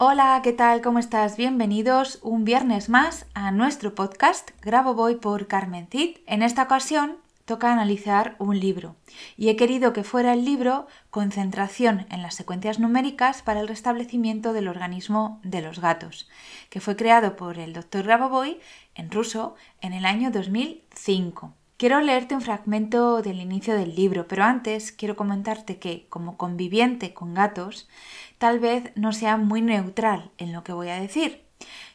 Hola, ¿qué tal? ¿Cómo estás? Bienvenidos un viernes más a nuestro podcast Grabo Voy por Carmen Cid. En esta ocasión toca analizar un libro y he querido que fuera el libro Concentración en las secuencias numéricas para el restablecimiento del organismo de los gatos, que fue creado por el Dr. Grabovoi en ruso en el año 2005. Quiero leerte un fragmento del inicio del libro, pero antes quiero comentarte que, como conviviente con gatos, tal vez no sea muy neutral en lo que voy a decir.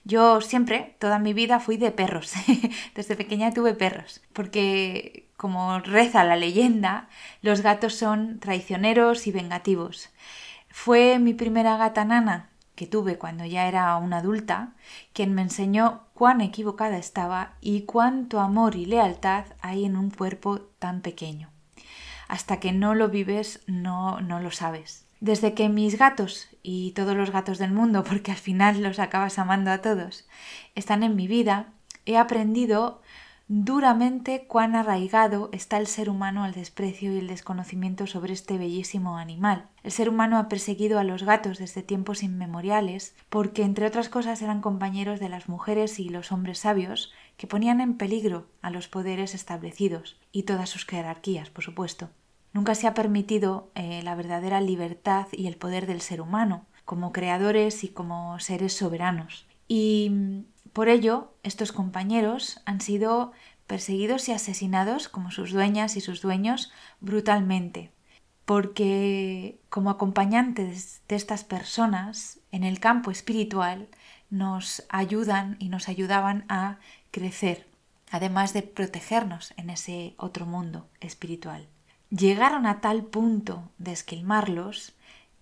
Yo siempre, toda mi vida, fui de perros. Desde pequeña tuve perros, porque, como reza la leyenda, los gatos son traicioneros y vengativos. Fue mi primera gata nana, que tuve cuando ya era una adulta, quien me enseñó cuán equivocada estaba y cuánto amor y lealtad hay en un cuerpo tan pequeño. Hasta que no lo vives no, no lo sabes. Desde que mis gatos, y todos los gatos del mundo, porque al final los acabas amando a todos, están en mi vida, he aprendido duramente cuán arraigado está el ser humano al desprecio y el desconocimiento sobre este bellísimo animal. El ser humano ha perseguido a los gatos desde tiempos inmemoriales porque, entre otras cosas, eran compañeros de las mujeres y los hombres sabios que ponían en peligro a los poderes establecidos y todas sus jerarquías, por supuesto. Nunca se ha permitido eh, la verdadera libertad y el poder del ser humano, como creadores y como seres soberanos. Y por ello, estos compañeros han sido perseguidos y asesinados como sus dueñas y sus dueños brutalmente, porque como acompañantes de estas personas en el campo espiritual nos ayudan y nos ayudaban a crecer, además de protegernos en ese otro mundo espiritual. Llegaron a tal punto de esquilmarlos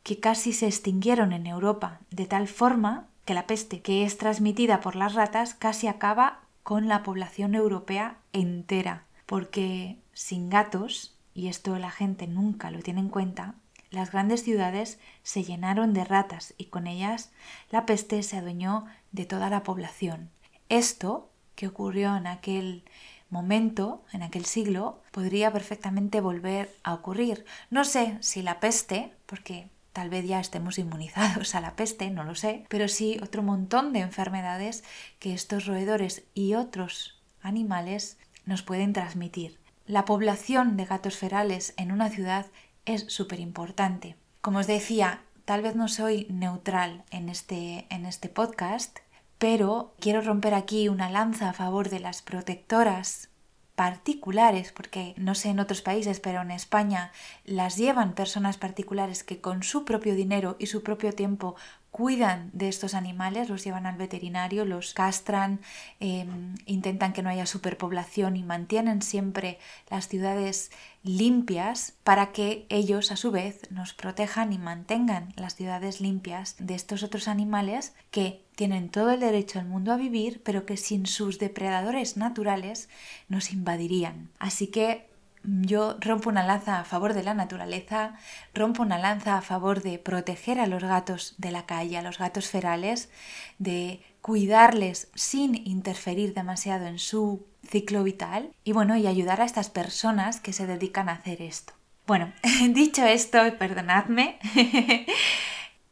que casi se extinguieron en Europa, de tal forma que la peste que es transmitida por las ratas casi acaba con la población europea entera, porque sin gatos, y esto la gente nunca lo tiene en cuenta, las grandes ciudades se llenaron de ratas y con ellas la peste se adueñó de toda la población. Esto, que ocurrió en aquel momento, en aquel siglo, podría perfectamente volver a ocurrir. No sé si la peste, porque Tal vez ya estemos inmunizados a la peste, no lo sé, pero sí otro montón de enfermedades que estos roedores y otros animales nos pueden transmitir. La población de gatos ferales en una ciudad es súper importante. Como os decía, tal vez no soy neutral en este, en este podcast, pero quiero romper aquí una lanza a favor de las protectoras particulares, porque no sé en otros países, pero en España las llevan personas particulares que con su propio dinero y su propio tiempo cuidan de estos animales, los llevan al veterinario, los castran, em, intentan que no haya superpoblación y mantienen siempre las ciudades limpias para que ellos a su vez nos protejan y mantengan las ciudades limpias de estos otros animales que tienen todo el derecho del mundo a vivir, pero que sin sus depredadores naturales nos invadirían. Así que yo rompo una lanza a favor de la naturaleza, rompo una lanza a favor de proteger a los gatos de la calle, a los gatos ferales, de cuidarles sin interferir demasiado en su ciclo vital y bueno, y ayudar a estas personas que se dedican a hacer esto. Bueno, dicho esto, perdonadme,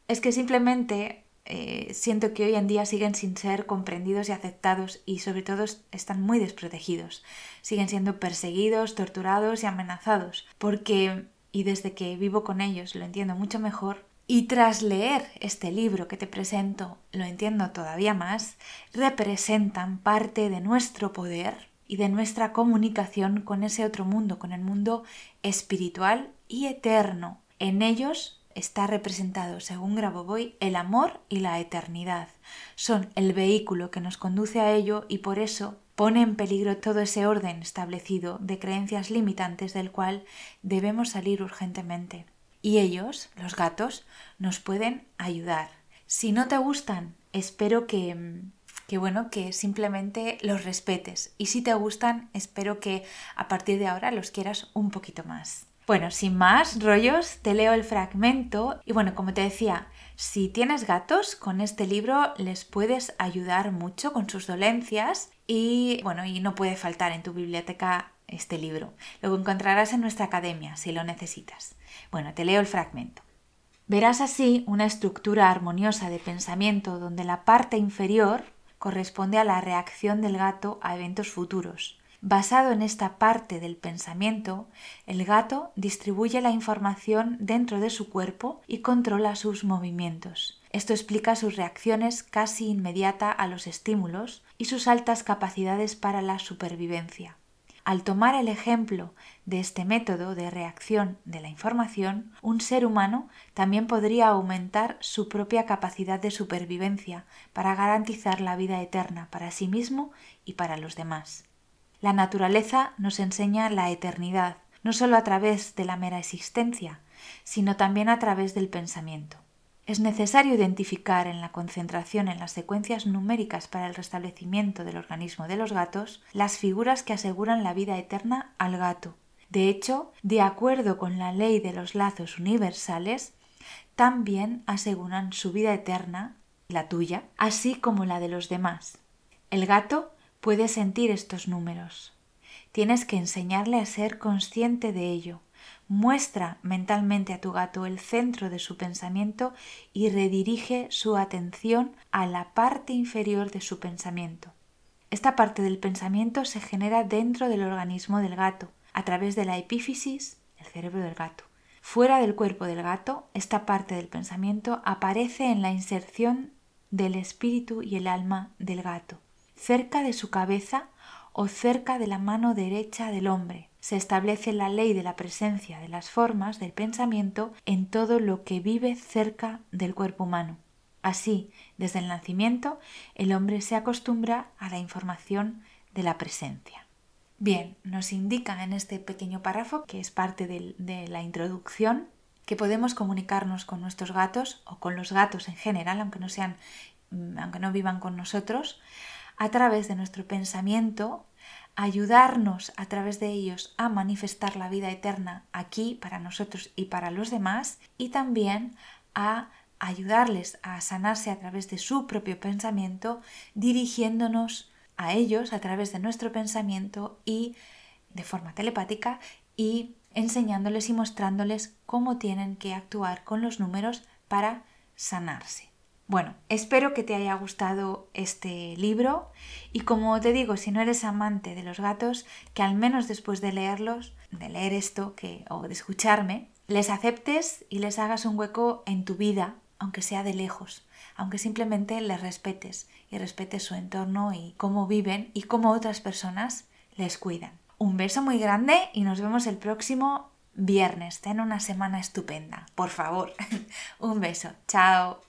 es que simplemente eh, siento que hoy en día siguen sin ser comprendidos y aceptados y sobre todo están muy desprotegidos. Siguen siendo perseguidos, torturados y amenazados. Porque, y desde que vivo con ellos lo entiendo mucho mejor, y tras leer este libro que te presento, lo entiendo todavía más, representan parte de nuestro poder y de nuestra comunicación con ese otro mundo, con el mundo espiritual y eterno. En ellos está representado, según Grabovoi, el amor y la eternidad. Son el vehículo que nos conduce a ello y por eso pone en peligro todo ese orden establecido de creencias limitantes del cual debemos salir urgentemente. Y ellos, los gatos, nos pueden ayudar. Si no te gustan, espero que, que bueno, que simplemente los respetes. Y si te gustan, espero que a partir de ahora los quieras un poquito más. Bueno, sin más rollos, te leo el fragmento y bueno, como te decía, si tienes gatos, con este libro les puedes ayudar mucho con sus dolencias y bueno, y no puede faltar en tu biblioteca este libro. Lo encontrarás en nuestra academia si lo necesitas. Bueno, te leo el fragmento. Verás así una estructura armoniosa de pensamiento donde la parte inferior corresponde a la reacción del gato a eventos futuros. Basado en esta parte del pensamiento, el gato distribuye la información dentro de su cuerpo y controla sus movimientos. Esto explica sus reacciones casi inmediata a los estímulos y sus altas capacidades para la supervivencia. Al tomar el ejemplo de este método de reacción de la información, un ser humano también podría aumentar su propia capacidad de supervivencia para garantizar la vida eterna para sí mismo y para los demás. La naturaleza nos enseña la eternidad, no solo a través de la mera existencia, sino también a través del pensamiento. Es necesario identificar en la concentración en las secuencias numéricas para el restablecimiento del organismo de los gatos las figuras que aseguran la vida eterna al gato. De hecho, de acuerdo con la ley de los lazos universales, también aseguran su vida eterna, la tuya, así como la de los demás. El gato puede sentir estos números. Tienes que enseñarle a ser consciente de ello Muestra mentalmente a tu gato el centro de su pensamiento y redirige su atención a la parte inferior de su pensamiento. Esta parte del pensamiento se genera dentro del organismo del gato, a través de la epífisis, el cerebro del gato. Fuera del cuerpo del gato, esta parte del pensamiento aparece en la inserción del espíritu y el alma del gato, cerca de su cabeza o cerca de la mano derecha del hombre, se establece la ley de la presencia de las formas del pensamiento en todo lo que vive cerca del cuerpo humano. Así, desde el nacimiento, el hombre se acostumbra a la información de la presencia. Bien, nos indica en este pequeño párrafo, que es parte de, la introducción, que podemos comunicarnos con nuestros gatos o con los gatos en general, aunque no sean, mm, aunque no vivan con nosotros, a través de nuestro pensamiento ayudarnos a través de ellos a manifestar la vida eterna aquí para nosotros y para los demás y también a ayudarles a sanarse a través de su propio pensamiento, dirigiéndonos a ellos a través de nuestro pensamiento y de forma telepática y enseñándoles y mostrándoles cómo tienen que actuar con los números para sanarse. Bueno, espero que te haya gustado este libro y como te digo, si no eres amante de los gatos, que al menos después de leerlos, de leer esto o de escucharme, les aceptes y les hagas un hueco en tu vida, aunque sea de lejos, aunque simplemente les respetes y respetes su entorno y cómo viven y cómo otras personas les cuidan. Un beso muy grande y nos vemos el próximo viernes. Ten una semana estupenda, por favor. un beso. Chao.